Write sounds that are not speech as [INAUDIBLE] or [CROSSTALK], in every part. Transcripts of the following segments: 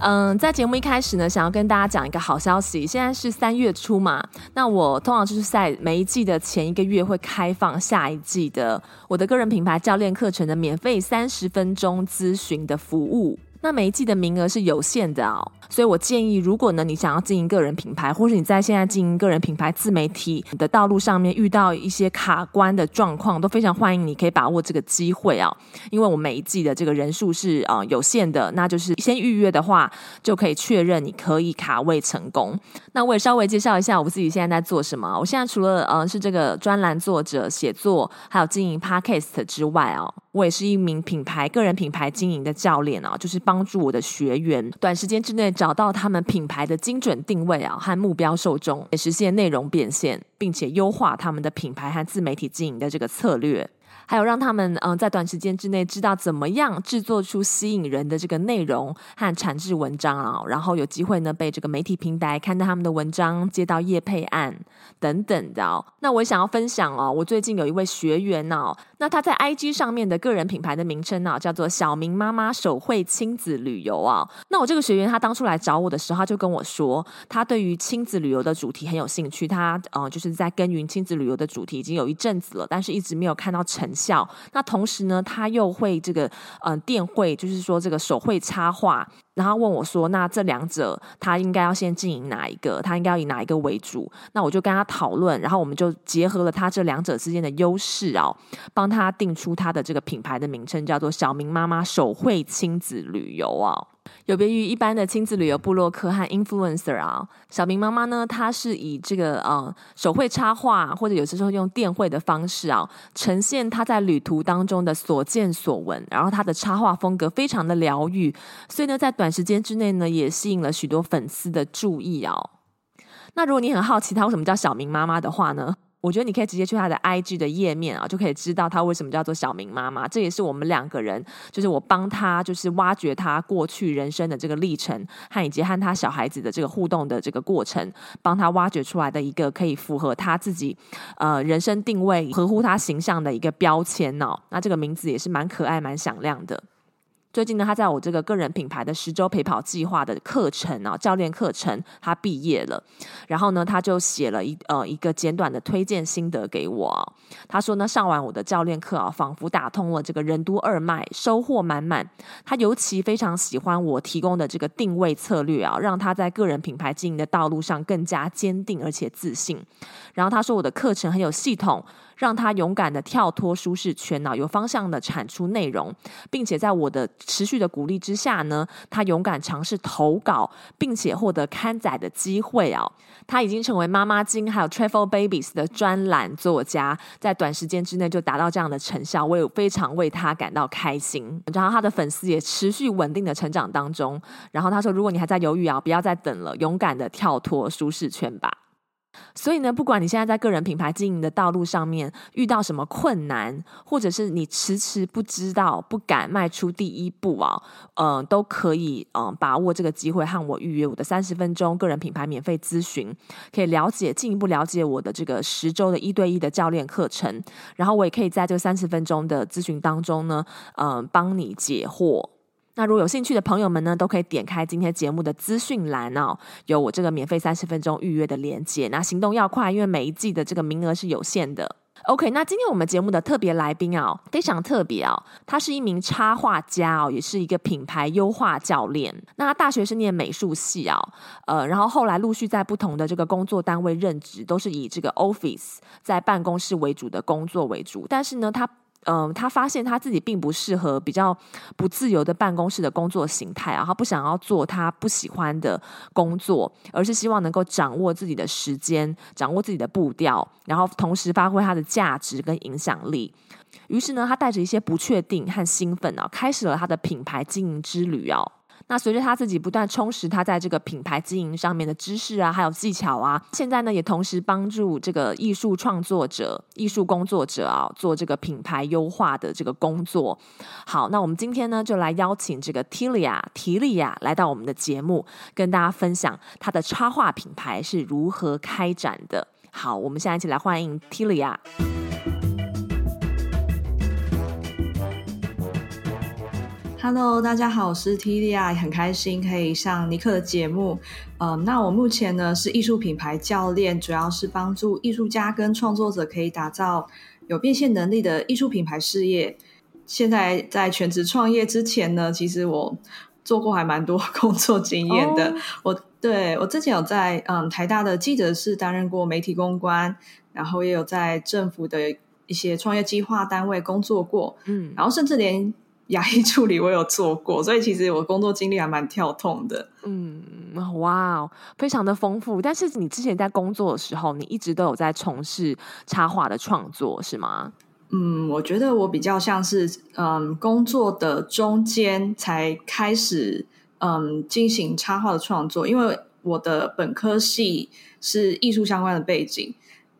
嗯，在节目一开始呢，想要跟大家讲一个好消息。现在是三月初嘛，那我通常就是在每一季的前一个月会开放下一季的我的个人品牌教练课程的免费三十分钟咨询的服务。那每一季的名额是有限的哦，所以我建议，如果呢你想要经营个人品牌，或是你在现在经营个人品牌自媒体的道路上面遇到一些卡关的状况，都非常欢迎你可以把握这个机会啊，因为我每一季的这个人数是啊有限的，那就是先预约的话就可以确认你可以卡位成功。那我也稍微介绍一下我自己现在在做什么。我现在除了呃是这个专栏作者、写作，还有经营 Podcast 之外哦。我也是一名品牌个人品牌经营的教练啊，就是帮助我的学员短时间之内找到他们品牌的精准定位啊和目标受众，也实现内容变现，并且优化他们的品牌和自媒体经营的这个策略。还有让他们嗯在短时间之内知道怎么样制作出吸引人的这个内容和产制文章啊，然后有机会呢被这个媒体平台看到他们的文章，接到业配案等等的。那我想要分享哦，我最近有一位学员哦，那他在 IG 上面的个人品牌的名称呢叫做小明妈妈手绘亲子旅游啊。那我这个学员他当初来找我的时候，他就跟我说，他对于亲子旅游的主题很有兴趣，他呃就是在耕耘亲子旅游的主题已经有一阵子了，但是一直没有看到成。效，那同时呢，他又会这个嗯、电绘，就是说这个手绘插画，然后问我说，那这两者他应该要先经营哪一个？他应该要以哪一个为主？那我就跟他讨论，然后我们就结合了他这两者之间的优势啊，帮他定出他的这个品牌的名称，叫做小明妈妈手绘亲子旅游啊。有别于一般的亲子旅游部落客和 influencer 啊，小明妈妈呢，她是以这个呃手绘插画或者有些时候用电绘的方式啊，呈现她在旅途当中的所见所闻，然后她的插画风格非常的疗愈，所以呢，在短时间之内呢，也吸引了许多粉丝的注意啊。那如果你很好奇她为什么叫小明妈妈的话呢？我觉得你可以直接去他的 IG 的页面啊，就可以知道他为什么叫做小明妈妈。这也是我们两个人，就是我帮他，就是挖掘他过去人生的这个历程，和以及和他小孩子的这个互动的这个过程，帮他挖掘出来的一个可以符合他自己呃人生定位、合乎他形象的一个标签哦。那这个名字也是蛮可爱、蛮响亮的。最近呢，他在我这个个人品牌的十周陪跑计划的课程啊，教练课程，他毕业了。然后呢，他就写了一呃一个简短的推荐心得给我。他说呢，上完我的教练课啊，仿佛打通了这个任督二脉，收获满满。他尤其非常喜欢我提供的这个定位策略啊，让他在个人品牌经营的道路上更加坚定而且自信。然后他说我的课程很有系统。让他勇敢的跳脱舒适圈呢，有方向的产出内容，并且在我的持续的鼓励之下呢，他勇敢尝试投稿，并且获得刊载的机会啊！他已经成为妈妈经还有 Travel Babies 的专栏作家，在短时间之内就达到这样的成效，我也非常为他感到开心。然后他的粉丝也持续稳定的成长当中。然后他说：“如果你还在犹豫啊，不要再等了，勇敢的跳脱舒适圈吧。”所以呢，不管你现在在个人品牌经营的道路上面遇到什么困难，或者是你迟迟不知道、不敢迈出第一步啊，嗯、都可以嗯、把握这个机会和我预约我的三十分钟个人品牌免费咨询，可以了解进一步了解我的这个十周的一对一的教练课程，然后我也可以在这三十分钟的咨询当中呢，嗯、帮你解惑。那如果有兴趣的朋友们呢，都可以点开今天节目的资讯栏哦，有我这个免费三十分钟预约的链接。那行动要快，因为每一季的这个名额是有限的。OK，那今天我们节目的特别来宾啊，非常特别啊，他是一名插画家哦，也是一个品牌优化教练。那他大学是念美术系啊，呃，然后后来陆续在不同的这个工作单位任职，都是以这个 office 在办公室为主的工作为主。但是呢，他嗯，他发现他自己并不适合比较不自由的办公室的工作形态啊，他不想要做他不喜欢的工作，而是希望能够掌握自己的时间，掌握自己的步调，然后同时发挥他的价值跟影响力。于是呢，他带着一些不确定和兴奋啊，开始了他的品牌经营之旅啊。那随着他自己不断充实他在这个品牌经营上面的知识啊，还有技巧啊，现在呢也同时帮助这个艺术创作者、艺术工作者啊做这个品牌优化的这个工作。好，那我们今天呢就来邀请这个 Tilia 提利亚来到我们的节目，跟大家分享他的插画品牌是如何开展的。好，我们现在一起来欢迎 Tilia。Hello，大家好，我是 Tilia，很开心可以上尼克的节目。呃，那我目前呢是艺术品牌教练，主要是帮助艺术家跟创作者可以打造有变现能力的艺术品牌事业。现在在全职创业之前呢，其实我做过还蛮多 [LAUGHS] 工作经验的。Oh. 我对我之前有在嗯台大的记者室担任过媒体公关，然后也有在政府的一些创业计划单位工作过，嗯，然后甚至连。牙医助理我有做过，所以其实我工作经历还蛮跳痛的。嗯，哇哦，非常的丰富。但是你之前在工作的时候，你一直都有在从事插画的创作，是吗？嗯，我觉得我比较像是嗯工作的中间才开始嗯进行插画的创作，因为我的本科系是艺术相关的背景，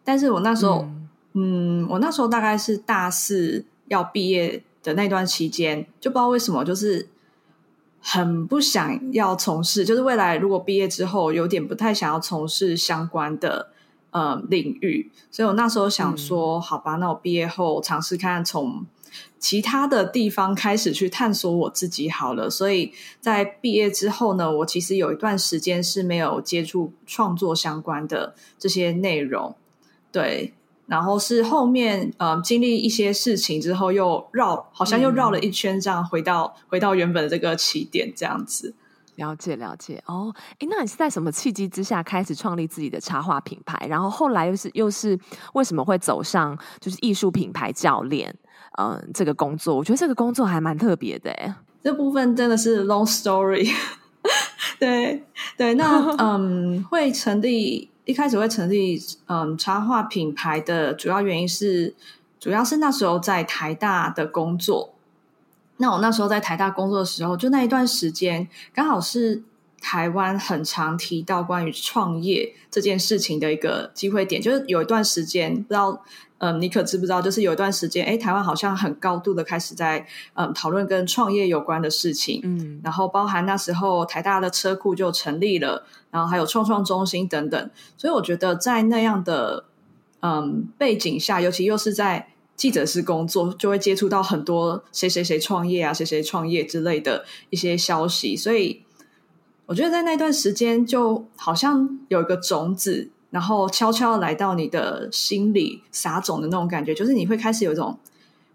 但是我那时候嗯，嗯，我那时候大概是大四要毕业。的那段期间，就不知道为什么，就是很不想要从事，就是未来如果毕业之后，有点不太想要从事相关的呃领域，所以我那时候想说，嗯、好吧，那我毕业后尝试看从其他的地方开始去探索我自己好了。所以在毕业之后呢，我其实有一段时间是没有接触创作相关的这些内容，对。然后是后面呃经历一些事情之后，又绕好像又绕了一圈，这样回到、嗯、回到原本的这个起点，这样子。了解了解哦，哎，那你是在什么契机之下开始创立自己的插画品牌？然后后来又是又是为什么会走上就是艺术品牌教练嗯、呃、这个工作？我觉得这个工作还蛮特别的诶。这部分真的是 long story。[LAUGHS] 对对，那 [LAUGHS] 嗯会成立。一开始会成立嗯插画品牌的主要原因是，主要是那时候在台大的工作。那我那时候在台大工作的时候，就那一段时间，刚好是台湾很常提到关于创业这件事情的一个机会点，就是有一段时间不知道。嗯，你可知不知道？就是有一段时间，哎，台湾好像很高度的开始在嗯讨论跟创业有关的事情，嗯，然后包含那时候台大的车库就成立了，然后还有创创中心等等，所以我觉得在那样的嗯背景下，尤其又是在记者室工作，就会接触到很多谁谁谁创业啊，谁谁创业之类的一些消息，所以我觉得在那段时间就好像有一个种子。然后悄悄来到你的心里撒种的那种感觉，就是你会开始有一种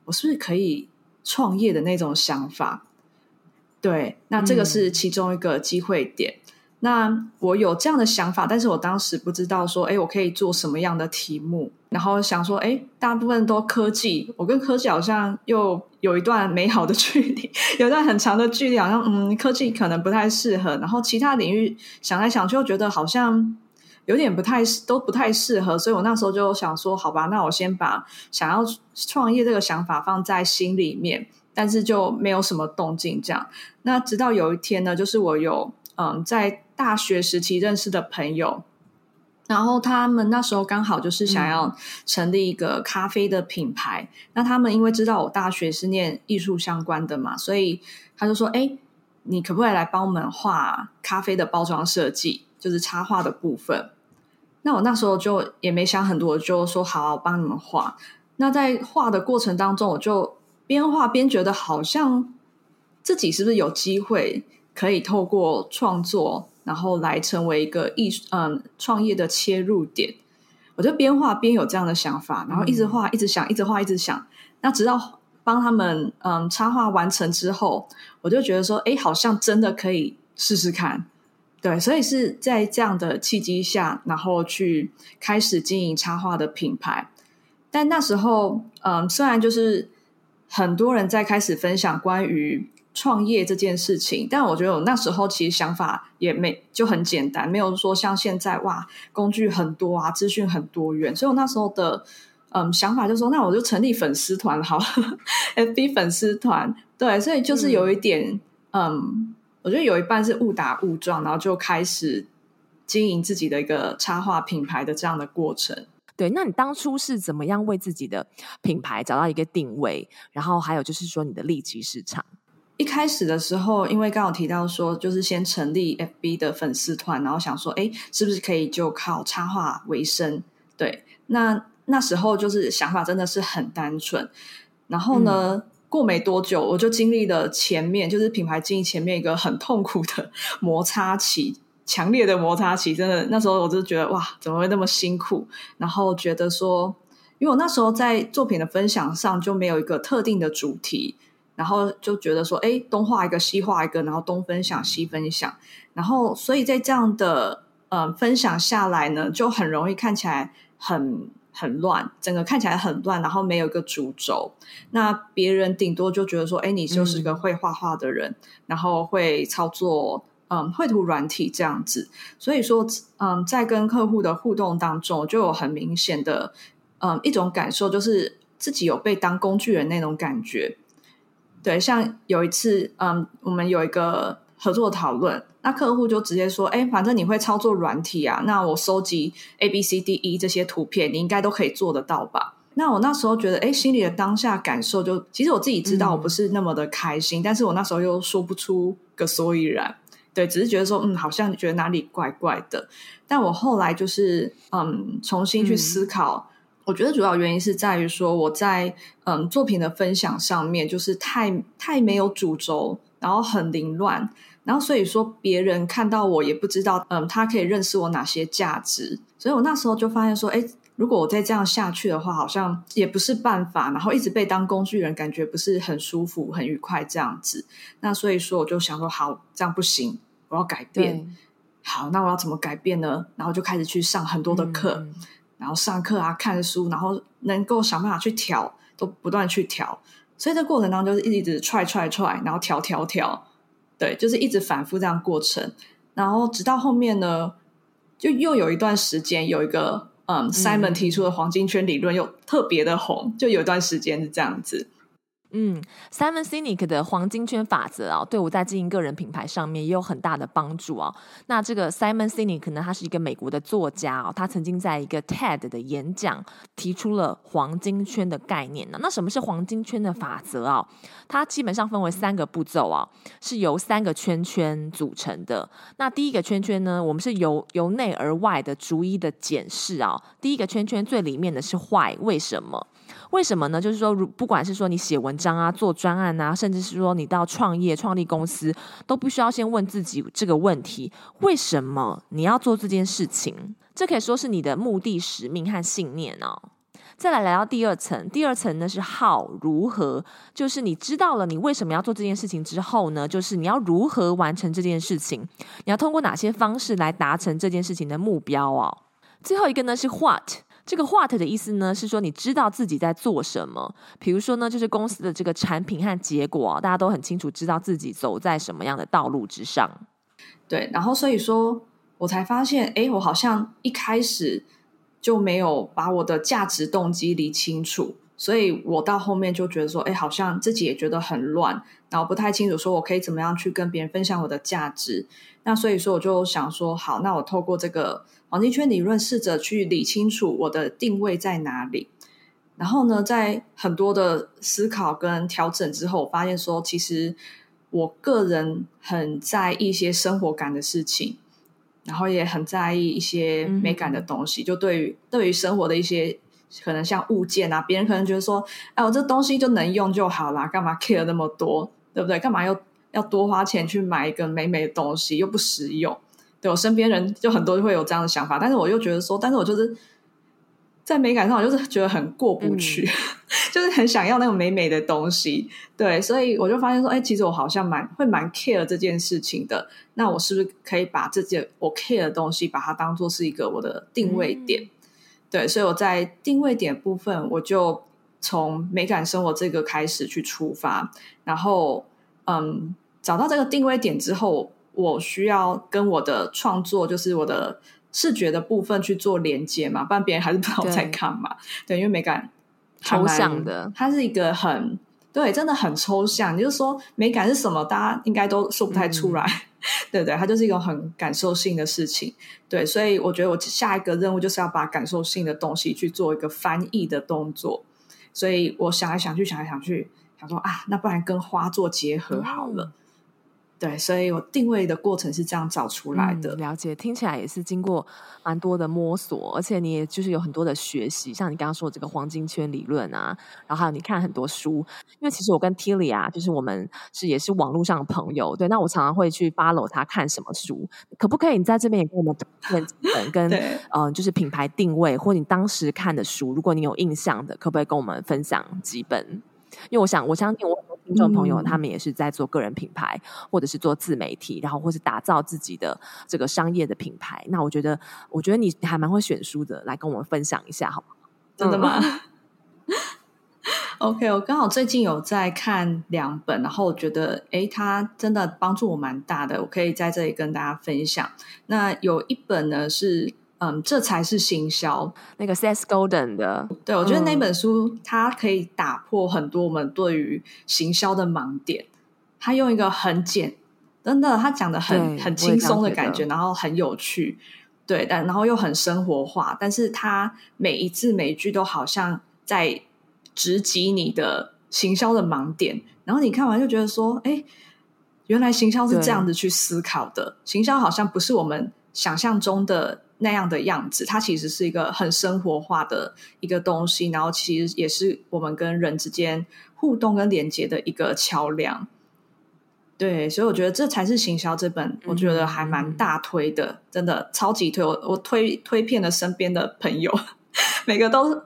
我是不是可以创业的那种想法。对，那这个是其中一个机会点。嗯。那我有这样的想法，但是我当时不知道说，哎，我可以做什么样的题目。然后想说，哎，大部分都科技，我跟科技好像又有一段美好的距离，[LAUGHS] 有一段很长的距离，好像嗯，科技可能不太适合。然后其他领域想来想去，又觉得好像。有点不太都不太适合，所以我那时候就想说，好吧，那我先把想要创业这个想法放在心里面，但是就没有什么动静。这样，那直到有一天呢，就是我有嗯在大学时期认识的朋友，然后他们那时候刚好就是想要成立一个咖啡的品牌。嗯、那他们因为知道我大学是念艺术相关的嘛，所以他就说：“哎，你可不可以来帮我们画咖啡的包装设计？”就是插画的部分，那我那时候就也没想很多，就说好，我帮你们画。那在画的过程当中，我就边画边觉得好像自己是不是有机会可以透过创作，然后来成为一个艺术嗯创业的切入点。我就边画边有这样的想法，然后一直画，一直想，一直画，一直想。那直到帮他们嗯插画完成之后，我就觉得说，哎，好像真的可以试试看。对，所以是在这样的契机下，然后去开始经营插画的品牌。但那时候，嗯，虽然就是很多人在开始分享关于创业这件事情，但我觉得我那时候其实想法也没就很简单，没有说像现在哇，工具很多啊，资讯很多元。所以我那时候的嗯想法就是说，那我就成立粉丝团好了，[LAUGHS] FB 粉丝团。对，所以就是有一点嗯。嗯我觉得有一半是误打误撞，然后就开始经营自己的一个插画品牌的这样的过程。对，那你当初是怎么样为自己的品牌找到一个定位？然后还有就是说你的利基市场。一开始的时候，因为刚好提到说，就是先成立 FB 的粉丝团，然后想说，哎，是不是可以就靠插画为生？对，那那时候就是想法真的是很单纯。然后呢，嗯、过没多久，我就经历了前面就是品牌经营前面一个很痛苦的 [LAUGHS] 摩擦期。强烈的摩擦期，真的那时候我就觉得哇，怎么会那么辛苦？然后觉得说，因为我那时候在作品的分享上就没有一个特定的主题，然后就觉得说，哎，东画一个，西画一个，然后东分享，西分享，然后所以在这样的呃分享下来呢，就很容易看起来很很乱，整个看起来很乱，然后没有一个主轴。那别人顶多就觉得说，哎，你就是个会画画的人，嗯、然后会操作。嗯，绘图软体这样子，所以说，嗯，在跟客户的互动当中，就有很明显的，嗯，一种感受，就是自己有被当工具人那种感觉。对，像有一次，嗯，我们有一个合作讨论，那客户就直接说：“哎，反正你会操作软体啊，那我收集 A B C D E 这些图片，你应该都可以做得到吧？”那我那时候觉得，哎，心里的当下感受就，其实我自己知道我不是那么的开心，嗯，但是我那时候又说不出个所以然。对，只是觉得说，嗯，好像觉得哪里怪怪的。但我后来就是，嗯，重新去思考，嗯，我觉得主要原因是在于说，我在嗯作品的分享上面，就是太太没有主轴，然后很凌乱，然后所以说别人看到我也不知道，嗯，他可以认识我哪些价值。所以我那时候就发现说，哎，如果我再这样下去的话，好像也不是办法。然后一直被当工具人，感觉不是很舒服、很愉快这样子。那所以说，我就想说，好，这样不行。我要改变，好，那我要怎么改变呢？然后就开始去上很多的课，嗯、然后上课啊，看书，然后能够想办法去调，都不断去调。所以这过程当中就是一直踹踹踹，然后调调调，对，就是一直反复这样过程。然后直到后面呢，就又有一段时间，有一个嗯，Simon 提出的黄金圈理论又特别的红，就有一段时间是这样子。嗯，Simon Sinek 的黄金圈法则啊，对我在经营个人品牌上面也有很大的帮助啊。那这个 Simon Sinek 呢，他是一个美国的作家啊，他曾经在一个 TED 的演讲提出了黄金圈的概念呢。那什么是黄金圈的法则啊？它基本上分为三个步骤啊，是由三个圈圈组成的。那第一个圈圈呢，我们是由由内而外的逐一的检视啊。第一个圈圈最里面的是 Why，为什么？为什么呢？就是说，如不管是说你写文章啊、做专案啊，甚至是说你到创业、创立公司，都必须要先问自己这个问题：为什么你要做这件事情？这可以说是你的目的、使命和信念哦。再来来到第二层，第二层呢是 How，如何？就是你知道了你为什么要做这件事情之后呢，就是你要如何完成这件事情？你要通过哪些方式来达成这件事情的目标哦？最后一个呢是 What。这个 what 的意思呢，是说你知道自己在做什么。比如说呢，就是公司的这个产品和结果，大家都很清楚，知道自己走在什么样的道路之上。对，然后所以说我才发现，哎，我好像一开始就没有把我的价值动机理清楚。所以我到后面就觉得说，哎，好像自己也觉得很乱，然后不太清楚，说我可以怎么样去跟别人分享我的价值。那所以说，我就想说，好，那我透过这个黄金圈理论，试着去理清楚我的定位在哪里。然后呢，在很多的思考跟调整之后，我发现说，其实我个人很在意一些生活感的事情，然后也很在意一些美感的东西。嗯、就对于对于生活的一些。可能像物件啊，别人可能觉得说，哎，我这东西就能用就好啦，干嘛 care 那么多，对不对？干嘛要要多花钱去买一个美美的东西，又不实用？对，我身边人就很多会有这样的想法，但是我又觉得说，但是我就是在美感上，我就是觉得很过不去，嗯、[LAUGHS] 就是很想要那种美美的东西。对，所以我就发现说，哎，其实我好像蛮会蛮 care 这件事情的。那我是不是可以把这件我 care 的东西，把它当做是一个我的定位点？嗯对，所以我在定位点部分，我就从美感生活这个开始去出发，然后嗯，找到这个定位点之后，我需要跟我的创作，就是我的视觉的部分去做连接嘛，不然别人还是不知道我在干嘛。对，对，因为美感抽象的，它是一个很对，真的很抽象。你就是说美感是什么，大家应该都说不太出来。嗯、[LAUGHS] 对对，它就是一个很感受性的事情。对，所以我觉得我下一个任务就是要把感受性的东西去做一个翻译的动作。所以我想来想去，想来想去，想说啊，那不然跟花做结合好了。嗯对，所以我定位的过程是这样找出来的。嗯、了解，听起来也是经过蛮多的摸索，而且你也就是有很多的学习，像你刚刚说的这个黄金圈理论啊，然后还有你看很多书。因为其实我跟 Tilly 啊，就是我们是也是网络上的朋友，对，那我常常会去 follow 他看什么书，可不可以你在这边也跟我们推荐几本跟嗯、呃，就是品牌定位或你当时看的书，如果你有印象的，可不可以跟我们分享几本？因为我想，我相信我很多听众朋友，他们也是在做个人品牌，嗯、或者是做自媒体，然后或是打造自己的这个商业的品牌。那我觉得，我觉得你还蛮会选书的，来跟我们分享一下，好吗？真的吗？嗯、[LAUGHS] OK，我刚好最近有在看两本，然后我觉得，诶，它真的帮助我蛮大的，我可以在这里跟大家分享。那有一本呢是。嗯，这才是行销。那个 Seth Golden 的，对，我觉得那本书它可以打破很多我们对于行销的盲点。他用一个很简，真的，他讲的很很轻松的感觉，然后很有趣，对，但然后又很生活化。但是他每一字每一句都好像在直击你的行销的盲点。然后你看完就觉得说，哎，原来行销是这样子去思考的。行销好像不是我们想象中的。那样的样子，它其实是一个很生活化的一个东西，然后其实也是我们跟人之间互动跟连接的一个桥梁。对，所以我觉得这才是行销这本，我觉得还蛮大推的，嗯、真的超级推。我我推推遍了身边的朋友，[LAUGHS] 每个都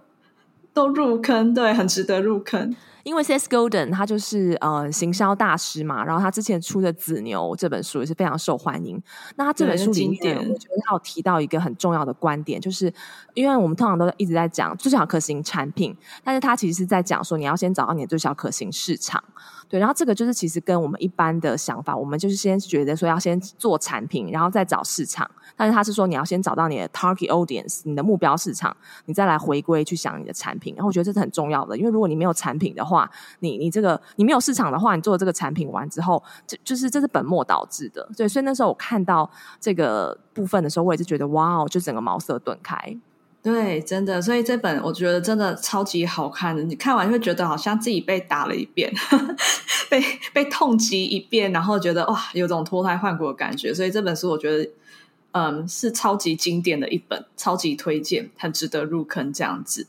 都入坑，对，很值得入坑。因为 Seth Golden 他就是呃行销大师嘛，然后他之前出的《紫牛》这本书也是非常受欢迎。那他这本书里面，我觉得他有提到一个很重要的观点，就是因为我们通常都一直在讲最小可行产品，但是他其实是在讲说你要先找到你的最小可行市场。对，然后这个就是其实跟我们一般的想法，我们就是先觉得说要先做产品，然后再找市场。但是他是说你要先找到你的 target audience，你的目标市场，你再来回归去想你的产品。然后我觉得这是很重要的，因为如果你没有产品的话，你你这个你没有市场的话，你做了这个产品完之后，就就是这是本末倒置的。对，所以那时候我看到这个部分的时候，我也是觉得哇哦，就整个茅塞顿开。对，真的，所以这本我觉得真的超级好看的。你看完会觉得好像自己被打了一遍，被被痛击一遍，然后觉得哇，有种脱胎换骨的感觉。所以这本书我觉得，嗯，是超级经典的一本，超级推荐，很值得入坑这样子。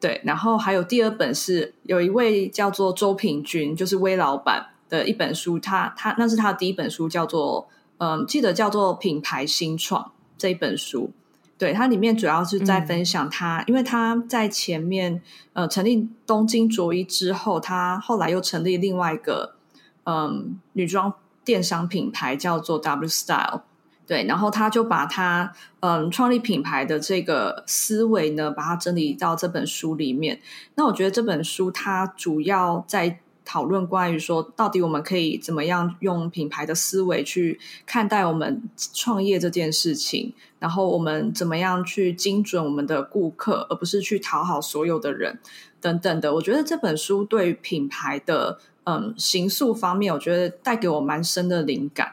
对，然后还有第二本是有一位叫做周品君，就是威老板的一本书，他他那是他的第一本书，叫做嗯，记得叫做品牌新创这一本书。对，它里面主要是在分享他，嗯、因为他在前面呃成立东京卓一之后，他后来又成立另外一个嗯、呃、女装电商品牌叫做 W Style，对，然后他就把他嗯、呃、创立品牌的这个思维呢，把它整理到这本书里面。那我觉得这本书它主要在。讨论关于说，到底我们可以怎么样用品牌的思维去看待我们创业这件事情，然后我们怎么样去精准我们的顾客，而不是去讨好所有的人等等的。我觉得这本书对于品牌的嗯行塑方面，我觉得带给我蛮深的灵感。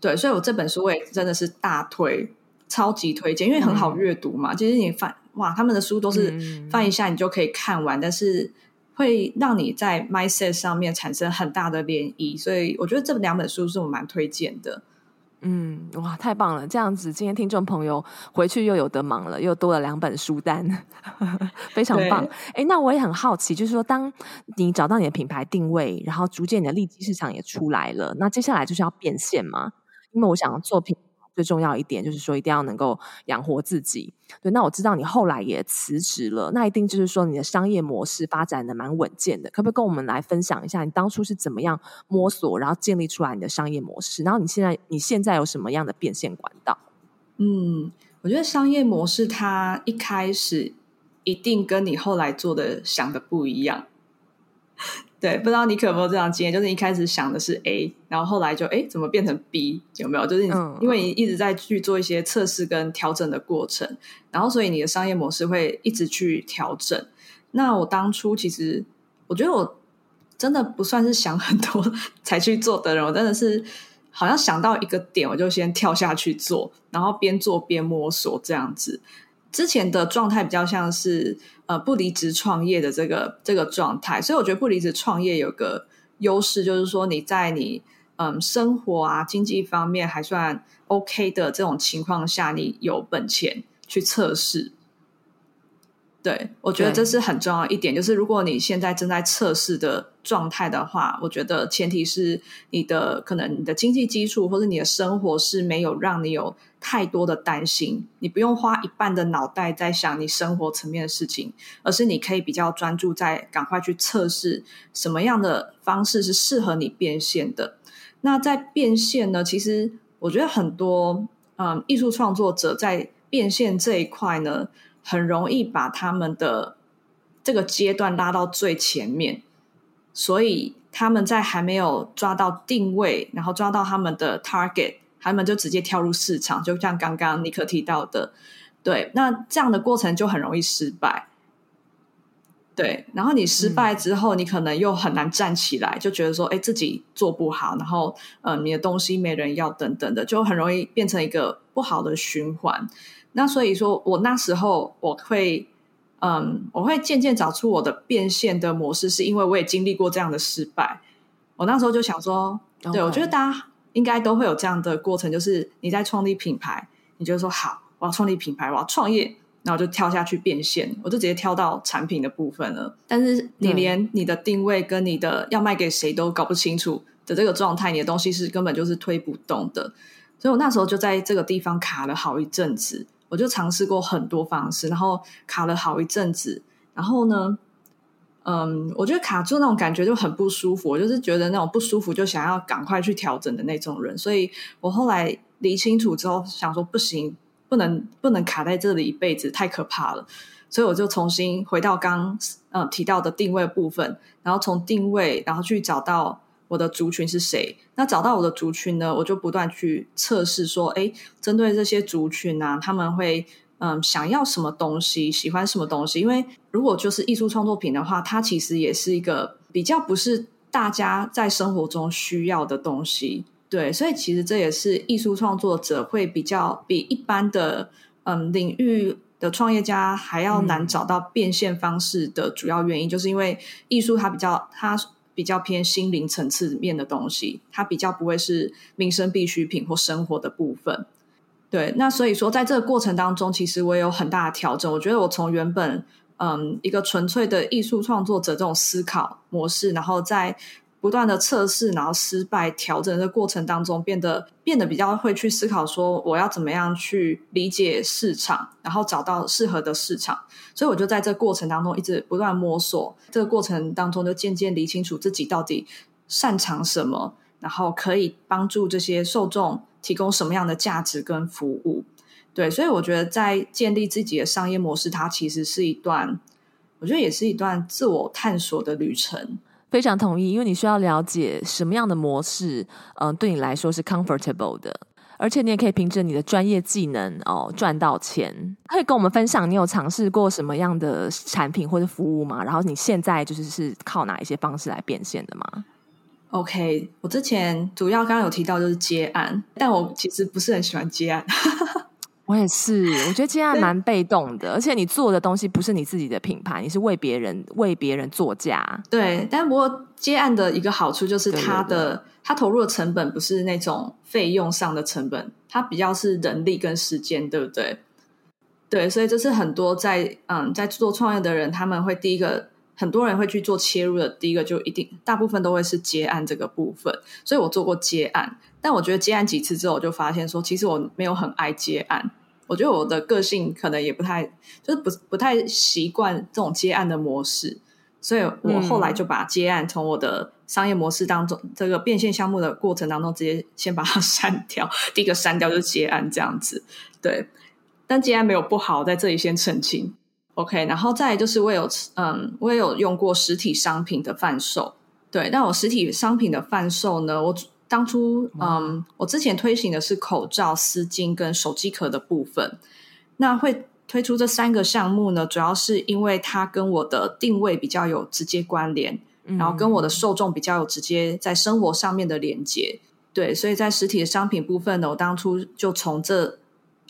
对，所以我这本书我也真的是大推，超级推荐，因为很好阅读嘛。嗯、其实你翻哇，他们的书都是翻一下你就可以看完，嗯、但是。会让你在 mindset 上面产生很大的涟漪，所以我觉得这两本书是我蛮推荐的。嗯，哇，太棒了！这样子，今天听众朋友回去又有得忙了，又多了两本书单，[LAUGHS] 非常棒。哎对，那我也很好奇，就是说，当你找到你的品牌定位，然后逐渐你的利基市场也出来了，那接下来就是要变现吗？因为我想做品。最重要一点就是说，一定要能够养活自己。对，那我知道你后来也辞职了，那一定就是说你的商业模式发展的蛮稳健的。可不可以跟我们来分享一下，你当初是怎么样摸索，然后建立出来你的商业模式？然后你现在你现在有什么样的变现管道？嗯，我觉得商业模式它一开始一定跟你后来做的想的不一样。对，不知道你可有没有这样经验，就是一开始想的是 A，然后后来就哎，怎么变成 B？有没有？就是你、嗯、因为你一直在去做一些测试跟调整的过程，然后所以你的商业模式会一直去调整。那我当初其实，我觉得我真的不算是想很多 [LAUGHS] 才去做的人，我真的是好像想到一个点，我就先跳下去做，然后边做边摸索这样子。之前的状态比较像是呃不离职创业的这个这个状态，所以我觉得不离职创业有个优势，就是说你在你嗯生活啊经济方面还算 OK 的这种情况下，你有本钱去测试。对，我觉得这是很重要一点，就是如果你现在正在测试的状态的话，我觉得前提是你的可能你的经济基础或者你的生活是没有让你有太多的担心，你不用花一半的脑袋在想你生活层面的事情，而是你可以比较专注在赶快去测试什么样的方式是适合你变现的。那在变现呢，其实我觉得很多嗯艺术创作者在变现这一块呢。很容易把他们的这个阶段拉到最前面，所以他们在还没有抓到定位，然后抓到他们的 target，他们就直接跳入市场，就像刚刚尼克提到的，对，那这样的过程就很容易失败，对，然后你失败之后，嗯、你可能又很难站起来，就觉得说，哎，自己做不好，然后，呃，你的东西没人要，等等的，就很容易变成一个不好的循环。那所以说，我那时候我会，嗯，我会渐渐找出我的变现的模式，是因为我也经历过这样的失败。我那时候就想说.对，我觉得大家应该都会有这样的过程，就是你在创立品牌，你就说好，我要创立品牌，我要创业，然后就跳下去变现，我就直接跳到产品的部分了。但是你连你的定位跟你的要卖给谁都搞不清楚的这个状态，你的东西是根本就是推不动的。所以我那时候就在这个地方卡了好一阵子。我就尝试过很多方式，然后卡了好一阵子，然后呢，嗯，我觉得卡住那种感觉就很不舒服，我就是觉得那种不舒服就想要赶快去调整的那种人，所以我后来理清楚之后想说不行，不能不能卡在这里一辈子，太可怕了，所以我就重新回到刚嗯提到的定位部分，然后从定位然后去找到。我的族群是谁？那找到我的族群呢？我就不断去测试，说，诶，针对这些族群啊，他们会嗯想要什么东西，喜欢什么东西？因为如果就是艺术创作品的话，它其实也是一个比较不是大家在生活中需要的东西，对，所以其实这也是艺术创作者会比较比一般的嗯领域的创业家还要难找到变现方式的主要原因，嗯、就是因为艺术它比较它。比较偏心灵层次面的东西，它比较不会是民生必需品或生活的部分。对，那所以说，在这个过程当中，其实我也有很大的调整。我觉得我从原本嗯一个纯粹的艺术创作者这种思考模式，然后在。不断的测试，然后失败调整的过程当中，变得变得比较会去思考，说我要怎么样去理解市场，然后找到适合的市场。所以我就在这过程当中一直不断摸索，这个过程当中就渐渐理清楚自己到底擅长什么，然后可以帮助这些受众提供什么样的价值跟服务。对，所以我觉得在建立自己的商业模式，它其实是一段，我觉得也是一段自我探索的旅程。非常同意，因为你需要了解什么样的模式，嗯、呃，对你来说是 comfortable 的，而且你也可以凭着你的专业技能哦赚到钱。可以跟我们分享，你有尝试过什么样的产品或者服务吗？然后你现在就是是靠哪一些方式来变现的吗？OK，我之前主要刚刚有提到就是接案，但我其实不是很喜欢接案。[LAUGHS] 我也是，我觉得接案蛮被动的，而且你做的东西不是你自己的品牌，你是为别人为别人作价。对，但不过接案的一个好处就是它的它投入的成本不是那种费用上的成本，它比较是人力跟时间，对不对？对，所以这是很多在嗯在做创业的人，他们会第一个很多人会去做切入的，第一个就一定大部分都会是接案这个部分。所以我做过接案，但我觉得接案几次之后，我就发现说，其实我没有很爱接案。我觉得我的个性可能也不太，就是不不太习惯这种接案的模式，所以我后来就把接案从我的商业模式当中，嗯、这个变现项目的过程当中，直接先把它删掉。[LAUGHS] 第一个删掉就是接案这样子，对。但接案没有不好，在这里先澄清。OK，然后再来就是我有嗯，我也有用过实体商品的贩售，对。那我实体商品的贩售呢，我。当初，嗯，我之前推行的是口罩、丝巾跟手机壳的部分。那会推出这三个项目呢，主要是因为它跟我的定位比较有直接关联，然后跟我的受众比较有直接在生活上面的连接。对，所以在实体的商品部分呢，我当初就从这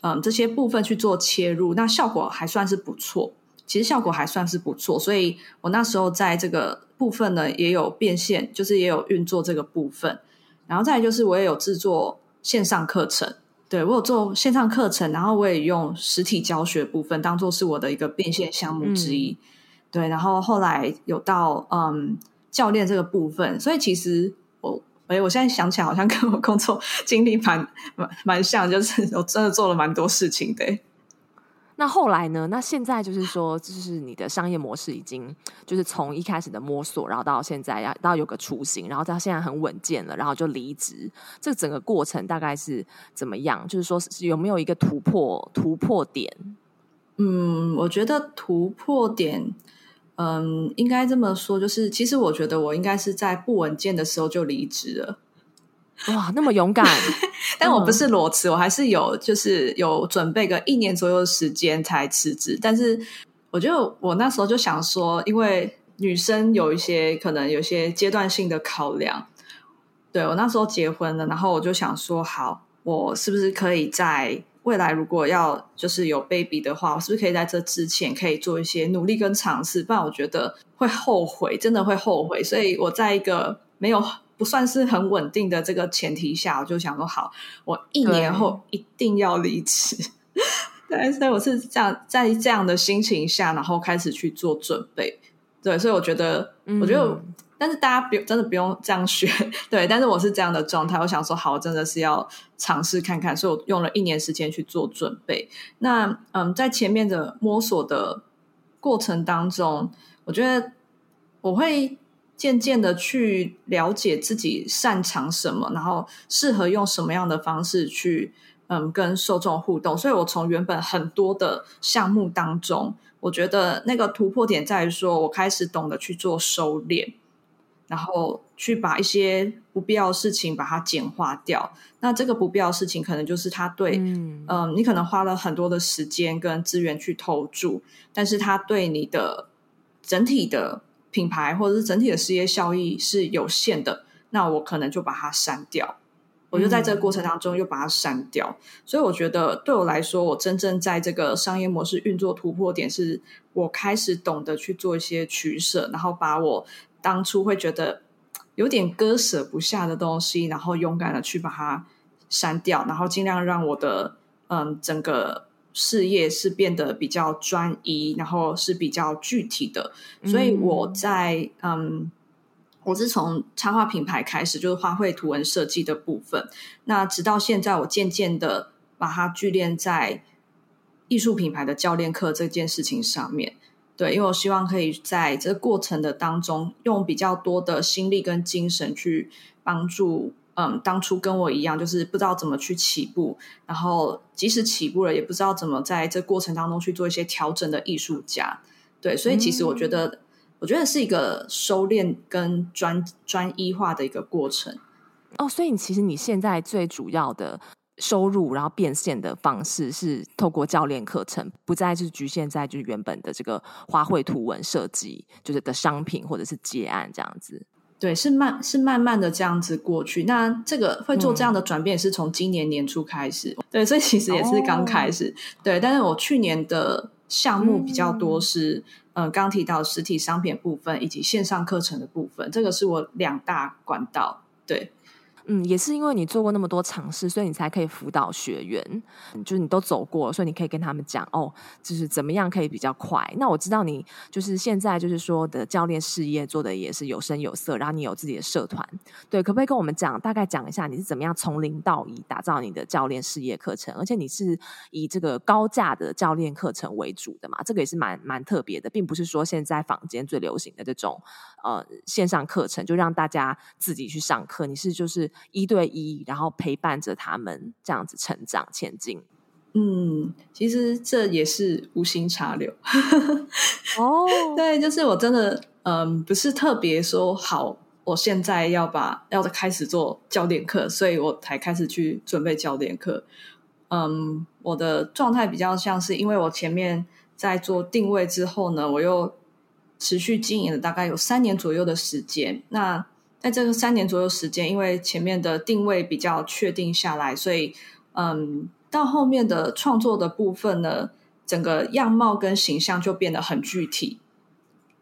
嗯这些部分去做切入，那效果还算是不错。其实效果还算是不错，所以我那时候在这个部分呢也有变现，就是也有运作这个部分。然后再来就是我也有制作线上课程，对，我有做线上课程，然后我也用实体教学部分当做是我的一个变现项目之一。嗯、对，然后后来有到嗯教练这个部分，所以其实我哎，我现在想起来好像跟我工作经历蛮蛮蛮像，就是 [LAUGHS] 我真的做了蛮多事情的。那后来呢？那现在就是说，就是你的商业模式已经就是从一开始的摸索，然后到现在要到有个雏形，然后到现在很稳健了，然后就离职。这整个过程大概是怎么样？就是说有没有一个突破突破点？嗯，我觉得突破点，嗯，应该这么说，就是其实我觉得我应该是在不稳健的时候就离职了。哇，那么勇敢！[LAUGHS] 但我不是裸辞，我还是有就是有准备个一年左右的时间才辞职。但是我觉得我那时候就想说，因为女生有一些可能有些阶段性的考量。对，我那时候结婚了，然后我就想说，好，我是不是可以在未来如果要就是有 baby 的话，我是不是可以在这之前可以做一些努力跟尝试？不然我觉得会后悔，真的会后悔。所以我在一个没有。不算是很稳定的这个前提下，我就想说好，我一年后一定要离职。对，所以我是这样在这样的心情下，然后开始去做准备。对，所以我觉得，嗯、我觉得，但是大家不真的不用这样学。对，但是我是这样的状态，我想说好，真的是要尝试看看，所以我用了一年时间去做准备。那嗯，在前面的摸索的过程当中，我觉得我会。渐渐的去了解自己擅长什么，然后适合用什么样的方式去嗯跟受众互动。所以我从原本很多的项目当中，我觉得那个突破点在于说，我开始懂得去做收敛，然后去把一些不必要的事情把它简化掉。那这个不必要的事情，可能就是他对嗯，嗯，你可能花了很多的时间跟资源去投注，但是他对你的整体的。品牌或者是整体的事业效益是有限的，那我可能就把它删掉。我就在这个过程当中又把它删掉。嗯。所以我觉得对我来说，我真正在这个商业模式运作突破点，是我开始懂得去做一些取舍，然后把我当初会觉得有点割舍不下的东西，然后勇敢的去把它删掉，然后尽量让我的嗯整个。事业是变得比较专一，然后是比较具体的，所以我在嗯，我是从插画品牌开始，就是花卉图文设计的部分。那直到现在，我渐渐的把它聚敛在艺术品牌的教练课这件事情上面。对，因为我希望可以在这个过程的当中，用比较多的心力跟精神去帮助。嗯，当初跟我一样，就是不知道怎么去起步，然后即使起步了，也不知道怎么在这过程当中去做一些调整的艺术家。对，所以其实我觉得，嗯、我觉得是一个收敛跟专专一化的一个过程。哦，所以你其实你现在最主要的收入，然后变现的方式是透过教练课程，不再是局限在就是原本的这个花卉图文设计，就是的商品或者是接案这样子。对，是慢是慢慢的这样子过去。那这个会做这样的转变，是从今年年初开始。嗯、对，所以其实也是刚开始。哦、对，但是我去年的项目比较多是，嗯、呃，刚提到实体商品部分以及线上课程的部分，这个是我两大管道。对。嗯，也是因为你做过那么多尝试，所以你才可以辅导学员。就是你都走过，所以你可以跟他们讲哦，就是怎么样可以比较快。那我知道你就是现在就是说的教练事业做的也是有声有色，然后你有自己的社团，对，可不可以跟我们讲大概讲一下你是怎么样从零到一打造你的教练事业课程？而且你是以这个高价的教练课程为主的嘛？这个也是蛮蛮特别的，并不是说现在坊间最流行的这种呃线上课程，就让大家自己去上课。你是就是。一对一，然后陪伴着他们这样子成长前进。嗯，其实这也是无心插柳。哦，[LAUGHS] 对，就是我真的，嗯，不是特别说好，我现在要把要开始做教练课，所以我才开始去准备教练课。嗯，我的状态比较像是，因为我前面在做定位之后呢，我又持续经营了大概有三年左右的时间。那在这个三年左右时间，因为前面的定位比较确定下来，所以嗯，到后面的创作的部分呢，整个样貌跟形象就变得很具体。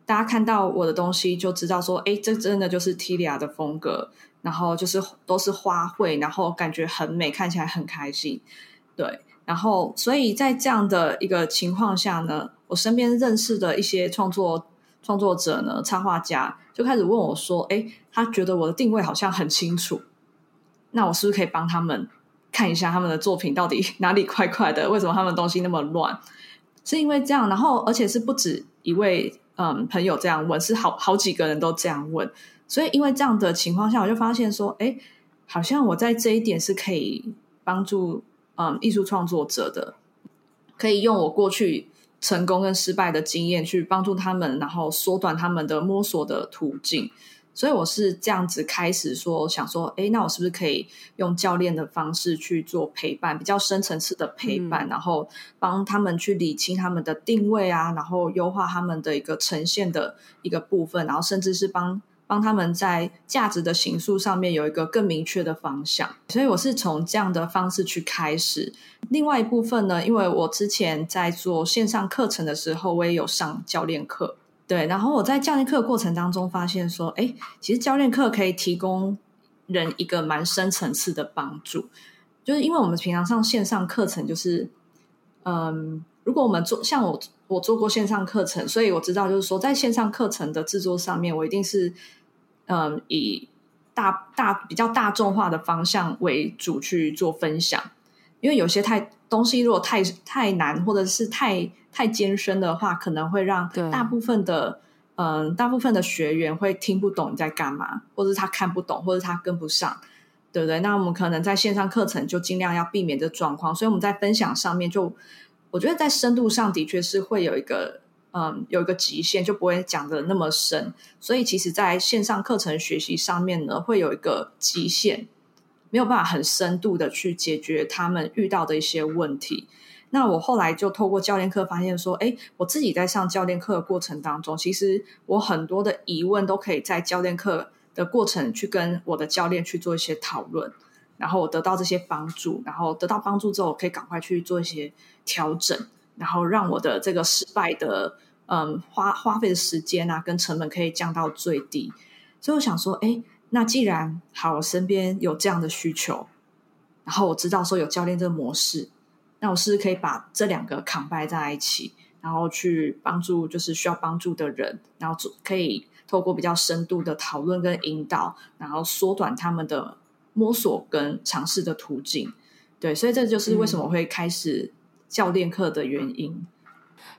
大家看到我的东西就知道说，哎，这真的就是 Tilia 的风格。然后就是都是花卉，然后感觉很美，看起来很开心。对，然后所以在这样的一个情况下呢，我身边认识的一些创作创作者呢，插画家就开始问我说：“哎，他觉得我的定位好像很清楚，那我是不是可以帮他们看一下他们的作品到底 [LAUGHS] 哪里怪怪的？为什么他们东西那么乱？是因为这样？然后而且是不止一位嗯朋友这样问，是好好几个人都这样问。”所以，因为这样的情况下，我就发现说，哎，好像我在这一点是可以帮助嗯艺术创作者的，可以用我过去成功跟失败的经验去帮助他们，然后缩短他们的摸索的途径。所以我是这样子开始说，想说，哎，那我是不是可以用教练的方式去做陪伴，比较深层次的陪伴，嗯、然后帮他们去理清他们的定位啊，然后优化他们的一个呈现的一个部分，然后甚至是帮。帮他们在价值的形塑上面有一个更明确的方向，所以我是从这样的方式去开始。另外一部分呢，因为我之前在做线上课程的时候，我也有上教练课，对。然后我在教练课过程当中发现说，哎，其实教练课可以提供人一个蛮深层次的帮助，就是因为我们平常上线上课程，就是嗯，如果我们做像我我做过线上课程，所以我知道，就是说在线上课程的制作上面，我一定是。嗯，以大大比较大众化的方向为主去做分享，因为有些太东西如果太太难或者是太太艰深的话，可能会让大部分的嗯大部分的学员会听不懂你在干嘛，或者是他看不懂，或者他跟不上，对不对？那我们可能在线上课程就尽量要避免这状况，所以我们在分享上面就我觉得在深度上的确是会有一个。嗯，有一个极限，就不会讲的那么深，所以其实在线上课程学习上面呢，会有一个极限，没有办法很深度的去解决他们遇到的一些问题。那我后来就透过教练课发现说，哎，我自己在上教练课的过程当中，其实我很多的疑问都可以在教练课的过程去跟我的教练去做一些讨论，然后我得到这些帮助，然后得到帮助之后，我可以赶快去做一些调整，然后让我的这个失败的。嗯，花花费的时间啊，跟成本可以降到最低，所以我想说，哎，那既然好，我身边有这样的需求，然后我知道说有教练这个模式，那我是不是可以把这两个 combine 在一起，然后去帮助就是需要帮助的人，然后可以透过比较深度的讨论跟引导，然后缩短他们的摸索跟尝试的途径。对，所以这就是为什么会开始教练课的原因。嗯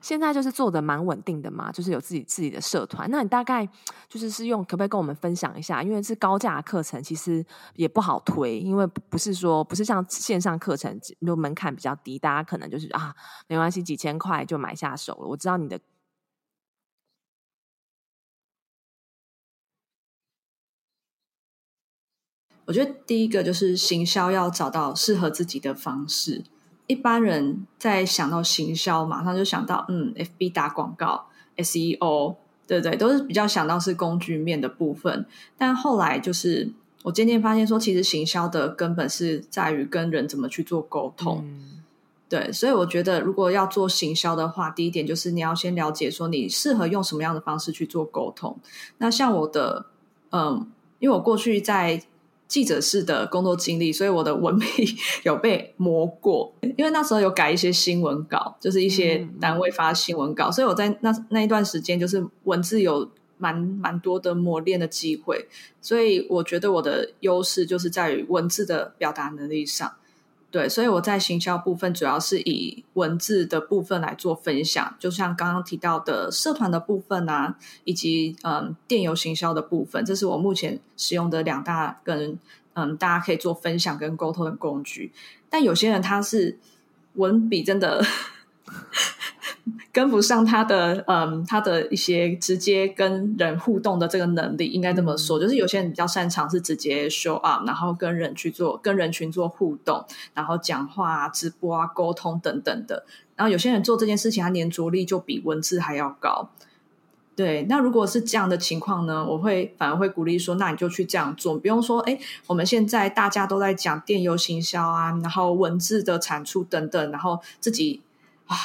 现在就是做的蛮稳定的嘛，就是有自己自己的社团。那你大概就是是用，可不可以跟我们分享一下？因为是高价课程，其实也不好推，因为不是说不是像线上课程，就门槛比较低，大家可能就是啊，没关系，几千块就买下手了。我知道你的，我觉得第一个就是行销要找到适合自己的方式。一般人在想到行销，马上就想到嗯，FB 打广告，SEO，对对，都是比较想到是工具面的部分。但后来就是我渐渐发现说，其实行销的根本是在于跟人怎么去做沟通。嗯、对，所以我觉得如果要做行销的话，第一点就是你要先了解说你适合用什么样的方式去做沟通。那像我的，嗯，因为我过去在。记者式的工作经历，所以我的文笔有被磨过，[LAUGHS] 因为那时候有改一些新闻稿，就是一些单位发新闻稿，嗯、所以我在那那一段时间就是文字有蛮蛮多的磨练的机会，所以我觉得我的优势就是在于文字的表达能力上。对，所以我在行销部分主要是以文字的部分来做分享，就像刚刚提到的社团的部分啊，以及嗯电邮行销的部分，这是我目前使用的两大跟嗯大家可以做分享跟沟通的工具。但有些人他是文笔真的。[LAUGHS] 跟不上他的，嗯，他的一些直接跟人互动的这个能力，应该这么说，就是有些人比较擅长是直接 show up，然后跟人去做，跟人群做互动，然后讲话啊、直播啊、沟通等等的。然后有些人做这件事情，他粘着力就比文字还要高。对，那如果是这样的情况呢，我会反而会鼓励说，那你就去这样做，不用说，哎，我们现在大家都在讲电邮行销啊，然后文字的产出等等，然后自己啊。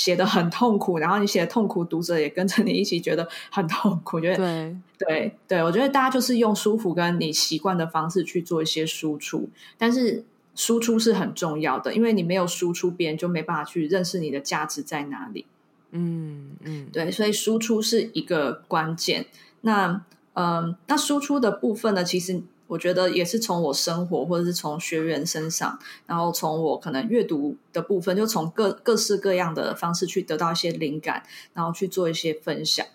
写的很痛苦，然后你写的痛苦，读者也跟着你一起觉得很痛苦。觉得对对对，我觉得大家就是用舒服跟你习惯的方式去做一些输出，但是输出是很重要的，因为你没有输出，别人就没办法去认识你的价值在哪里。嗯嗯，对，所以输出是一个关键。那嗯，那输出的部分呢，其实。我觉得也是从我生活，或者是从学员身上，然后从我可能阅读的部分，就从各各式各样的方式去得到一些灵感，然后去做一些分享。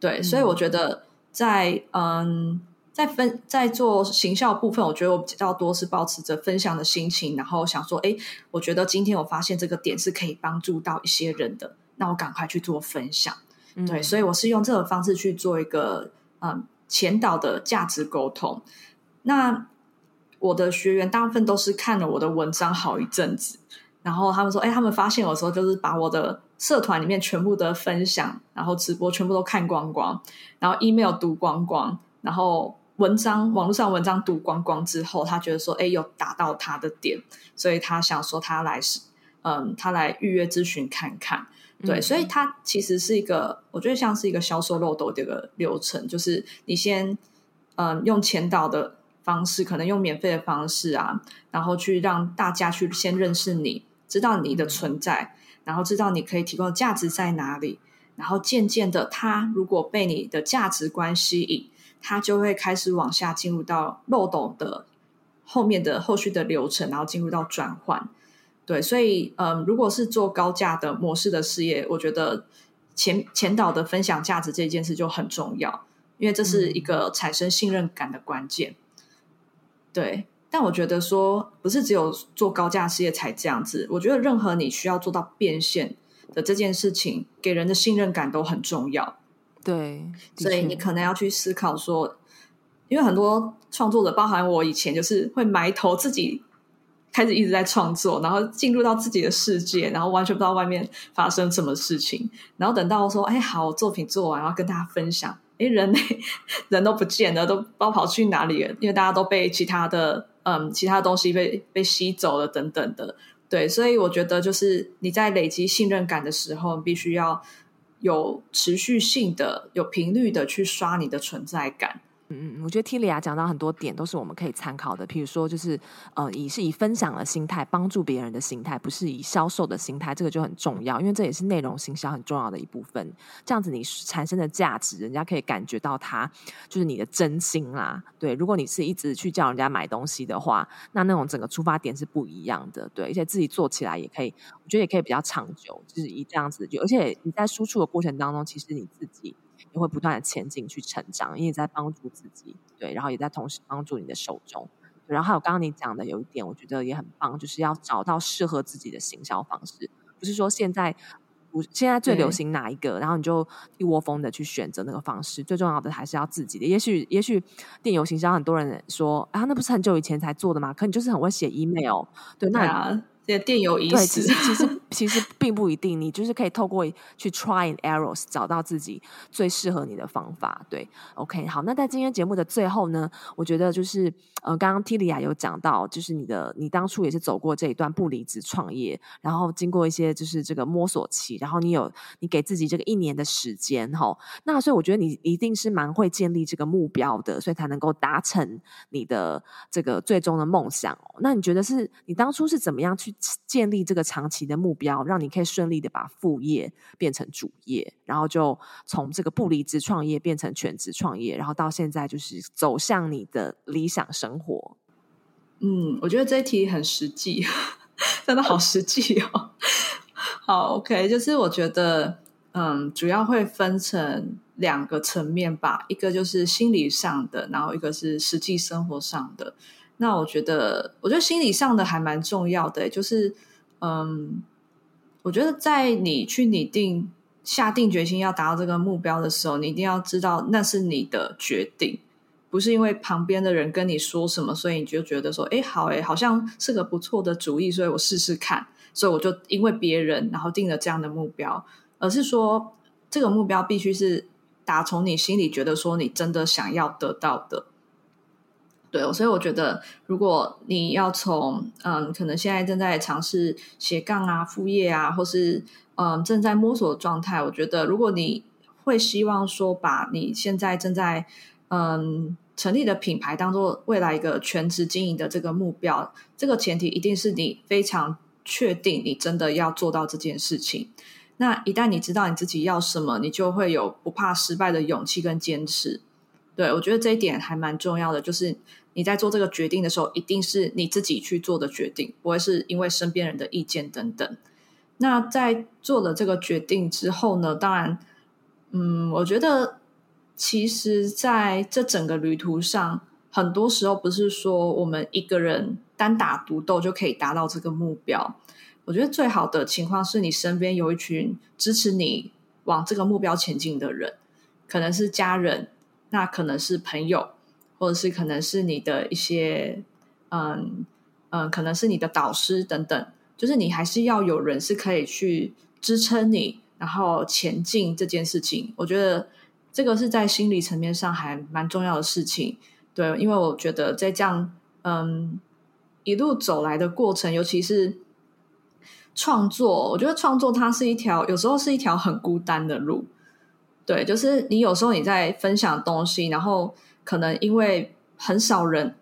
对，嗯、所以我觉得在嗯，在分在做行销部分，我觉得我比较多是保持着分享的心情，然后想说，哎，我觉得今天我发现这个点是可以帮助到一些人的，那我赶快去做分享。嗯、对，所以我是用这个方式去做一个嗯前导的价值沟通。那我的学员大部分都是看了我的文章好一阵子，然后他们说：“哎，他们发现我的时候，就是把我的社团里面全部的分享，然后直播全部都看光光，然后 email 读光光，然后文章网络上文章读光光之后，他觉得说：哎，有打到他的点，所以他想说他来嗯，他来预约咨询看看。对，嗯、所以他其实是一个，我觉得像是一个销售漏斗的一个流程，就是你先嗯用前导的。方式可能用免费的方式啊，然后去让大家去先认识你，知道你的存在，然后知道你可以提供的价值在哪里，然后渐渐的，他如果被你的价值观吸引，他就会开始往下进入到漏斗的后面的后续的流程，然后进入到转换。对，所以嗯，如果是做高价的模式的事业，我觉得前前导的分享价值这件事就很重要，因为这是一个产生信任感的关键。对，但我觉得说不是只有做高价事业才这样子。我觉得任何你需要做到变现的这件事情，给人的信任感都很重要。对，所以你可能要去思考说，因为很多创作者，包含我以前，就是会埋头自己开始一直在创作，然后进入到自己的世界，然后完全不知道外面发生什么事情，然后等到说，哎，好，我作品做完，然后跟大家分享。哎，人类 [LAUGHS] 人都不见了，都不知道跑去哪里了，因为大家都被其他的嗯其他东西被被吸走了等等的。对，所以我觉得就是你在累积信任感的时候，必须要有持续性的、有频率的去刷你的存在感。嗯嗯，我觉得 Tilia 讲到很多点都是我们可以参考的，譬如说就是呃，以是以分享的心态帮助别人的心态，不是以销售的心态，这个就很重要，因为这也是内容行销很重要的一部分。这样子你产生的价值，人家可以感觉到它就是你的真心啦。对，如果你是一直去叫人家买东西的话，那那种整个出发点是不一样的。对，而且自己做起来也可以，我觉得也可以比较长久，就是以这样子，而且你在输出的过程当中，其实你自己。也会不断的前进去成长，因为在帮助自己，对，然后也在同时帮助你的受众。然后还有刚刚你讲的有一点，我觉得也很棒，就是要找到适合自己的行销方式，不是说现在不现在最流行哪一个，然后你就一窝蜂的去选择那个方式。最重要的还是要自己的。也许也许电邮行销很多人说啊，那不是很久以前才做的吗？可你就是很会写 email，对，那。啊电邮仪式，对，其实其实其实并不一定，你就是可以透过去 try and errors 找到自己最适合你的方法。对，OK，好，那在今天节目的最后呢，我觉得就是呃，刚刚 Tilia 有讲到，就是你的你当初也是走过这一段不离职创业，然后经过一些就是这个摸索期，然后你有你给自己这个一年的时间哈，那所以我觉得你一定是蛮会建立这个目标的，所以才能够达成你的这个最终的梦想。那你觉得是你当初是怎么样去？建立这个长期的目标，让你可以顺利的把副业变成主业，然后就从这个不离职创业变成全职创业，然后到现在就是走向你的理想生活。嗯，我觉得这一题很实际，[LAUGHS] 真的好实际哦。好，OK，就是我觉得，嗯，主要会分成两个层面吧，一个就是心理上的，然后一个是实际生活上的。那我觉得，我觉得心理上的还蛮重要的，就是，嗯，我觉得在你去拟定、下定决心要达到这个目标的时候，你一定要知道那是你的决定，不是因为旁边的人跟你说什么，所以你就觉得说，哎，好，哎，好像是个不错的主意，所以我试试看，所以我就因为别人然后定了这样的目标，而是说这个目标必须是。打从你心里觉得说你真的想要得到的。对，所以我觉得，如果你要从嗯，可能现在正在尝试斜杠啊、副业啊，或是嗯正在摸索的状态，我觉得，如果你会希望说把你现在正在嗯成立的品牌当做未来一个全职经营的这个目标，这个前提一定是你非常确定你真的要做到这件事情。那一旦你知道你自己要什么，你就会有不怕失败的勇气跟坚持。对，我觉得这一点还蛮重要的，就是。你在做这个决定的时候，一定是你自己去做的决定，不会是因为身边人的意见等等。那在做了这个决定之后呢？当然，嗯，我觉得其实在这整个旅途上，很多时候不是说我们一个人单打独斗就可以达到这个目标。我觉得最好的情况是你身边有一群支持你往这个目标前进的人，可能是家人，那可能是朋友。或者是可能是你的一些，嗯嗯，可能是你的导师等等，就是你还是要有人是可以去支撑你，然后前进这件事情。我觉得这个是在心理层面上还蛮重要的事情。对，因为我觉得在这样嗯一路走来的过程，尤其是创作，我觉得创作它是一条，有时候是一条很孤单的路。对，就是你有时候你在分享东西，然后。可能因为很少人，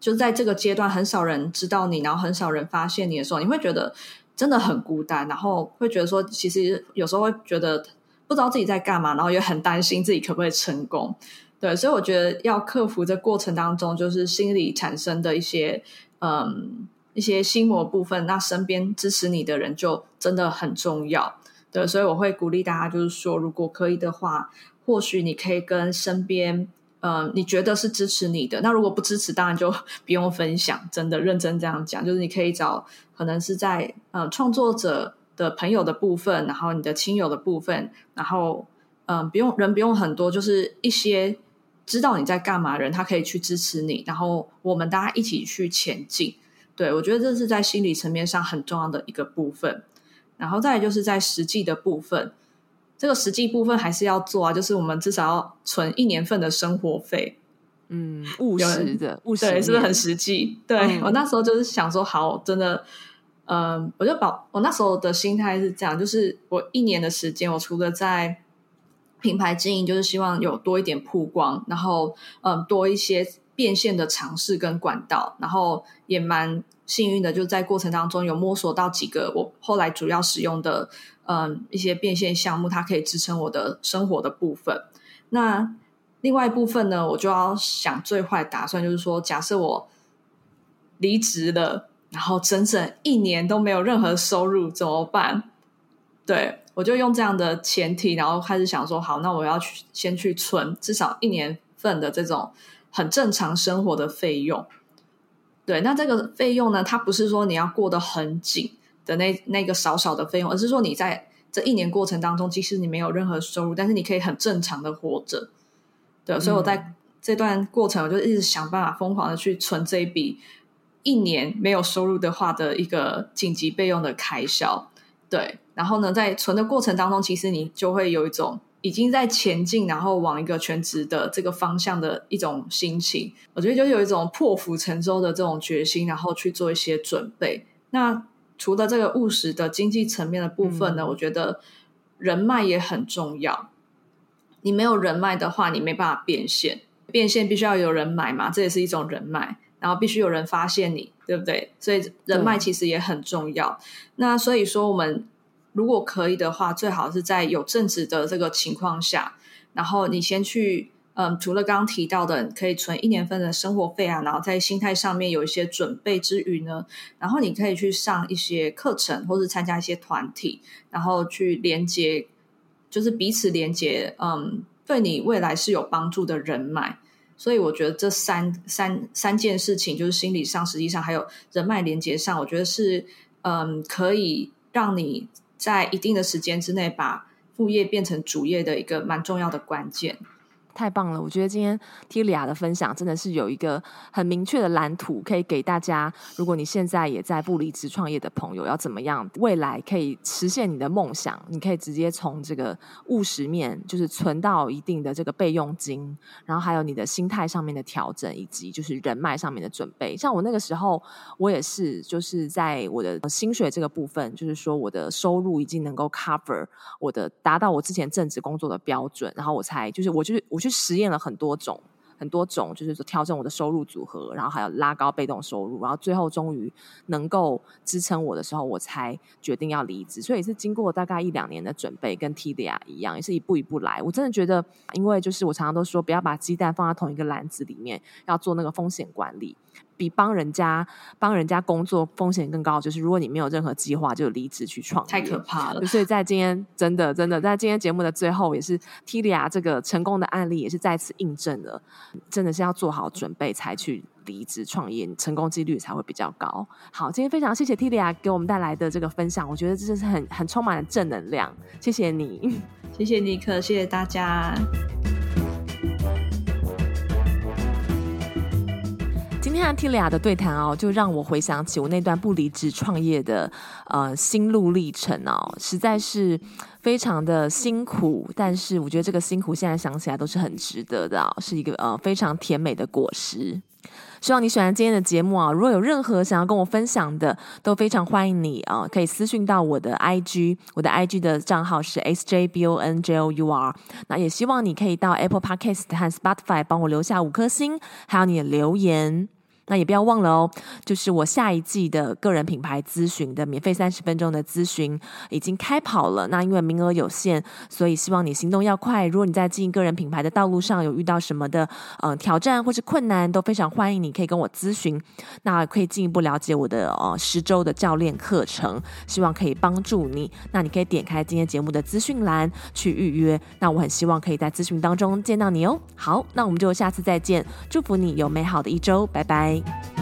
就在这个阶段很少人知道你，然后很少人发现你的时候，你会觉得真的很孤单，然后会觉得说，其实有时候会觉得不知道自己在干嘛，然后也很担心自己可不可以成功。对，所以我觉得要克服这过程当中，就是心理产生的一些嗯一些心魔部分，那身边支持你的人就真的很重要。对，所以我会鼓励大家，就是说，如果可以的话，或许你可以跟身边。呃，你觉得是支持你的？那如果不支持，当然就 [LAUGHS] 不用分享。真的认真这样讲，就是你可以找可能是在呃创作者的朋友的部分，然后你的亲友的部分，然后嗯、不用人不用很多，就是一些知道你在干嘛的人，他可以去支持你，然后我们大家一起去前进。对，我觉得这是在心理层面上很重要的一个部分。然后再就是在实际的部分。这个实际部分还是要做啊，就是我们至少要存一年份的生活费，嗯，务实的，务实，对，是不是很实际？对、嗯、我那时候就是想说，好，真的，嗯，我就把我那时候的心态是这样，就是我一年的时间，我除了在品牌经营，就是希望有多一点曝光，然后嗯，多一些变现的尝试跟管道，然后也蛮幸运的，就在过程当中有摸索到几个我后来主要使用的。嗯，一些变现项目，它可以支撑我的生活的部分。那另外一部分呢，我就要想最坏打算，就是说，假设我离职了，然后整整一年都没有任何收入，怎么办？对，我就用这样的前提，然后开始想说，好，那我要去先去存至少一年份的这种很正常生活的费用。对，那这个费用呢，它不是说你要过得很紧。的那那个少少的费用，而是说你在这一年过程当中，即使你没有任何收入，但是你可以很正常的活着。对，所以我在这段过程，我就一直想办法疯狂的去存这一笔一年没有收入的话的一个紧急备用的开销。对，然后呢，在存的过程当中，其实你就会有一种已经在前进，然后往一个全职的这个方向的一种心情。我觉得就有一种破釜沉舟的这种决心，然后去做一些准备。那除了这个务实的经济层面的部分呢，嗯、我觉得人脉也很重要。你没有人脉的话，你没办法变现。变现必须要有人买嘛，这也是一种人脉。然后必须有人发现你，对不对？所以人脉其实也很重要。嗯、那所以说，我们如果可以的话，最好是在有正职的这个情况下，然后你先去。嗯，除了刚刚提到的可以存一年份的生活费啊，然后在心态上面有一些准备之余呢，然后你可以去上一些课程，或是参加一些团体，然后去连接，就是彼此连接，嗯，对你未来是有帮助的人脉。所以我觉得这三三三件事情，就是心理上、实际上还有人脉连接上，我觉得是嗯，可以让你在一定的时间之内把副业变成主业的一个蛮重要的关键。太棒了！我觉得今天 Tilia 的分享真的是有一个很明确的蓝图，可以给大家。如果你现在也在不离职创业的朋友，要怎么样未来可以实现你的梦想？你可以直接从这个务实面，就是存到一定的这个备用金，然后还有你的心态上面的调整，以及就是人脉上面的准备。像我那个时候，我也是就是在我的薪水这个部分，就是说我的收入已经能够 cover 我的达到我之前正职工作的标准，然后我才就是我就是我。去实验了很多种、很多种，就是说调整我的收入组合，然后还有拉高被动收入，然后最后终于能够支撑我的时候，我才决定要离职。所以是经过大概一两年的准备，跟 Tilia 一样，也是一步一步来。我真的觉得，因为就是我常常都说，不要把鸡蛋放在同一个篮子里面，要做那个风险管理。比帮人家帮人家工作风险更高，就是如果你没有任何计划就离职去创业，太可怕了。所以在今天真的真的在今天节目的最后，也是 Tilia 这个成功的案例，也是再次印证了，真的是要做好准备才去离职创业，成功几率才会比较高。好，今天非常谢谢 Tilia 给我们带来的这个分享，我觉得这是很很充满了正能量。谢谢你，谢谢尼克，谢谢大家。今天和 Tilia 的对谈哦，就让我回想起我那段不离职创业的呃心路历程哦，实在是非常的辛苦，但是我觉得这个辛苦现在想起来都是很值得的哦，是一个呃非常甜美的果实。希望你喜欢今天的节目啊！如果有任何想要跟我分享的，都非常欢迎你啊，可以私讯到我的 IG，我的 IG 的账号是 sjbonjour。那也希望你可以到 Apple Podcast 和 Spotify 帮我留下五颗星，还有你的留言。那也不要忘了哦，就是我下一季的个人品牌咨询的免费三十分钟的咨询已经开跑了。那因为名额有限，所以希望你行动要快。如果你在经营个人品牌的道路上有遇到什么的呃挑战或是困难，都非常欢迎你可以跟我咨询。那可以进一步了解我的呃十周的教练课程，希望可以帮助你。那你可以点开今天节目的资讯栏去预约。那我很希望可以在咨询当中见到你哦。好，那我们就下次再见，祝福你有美好的一周，拜拜 bem.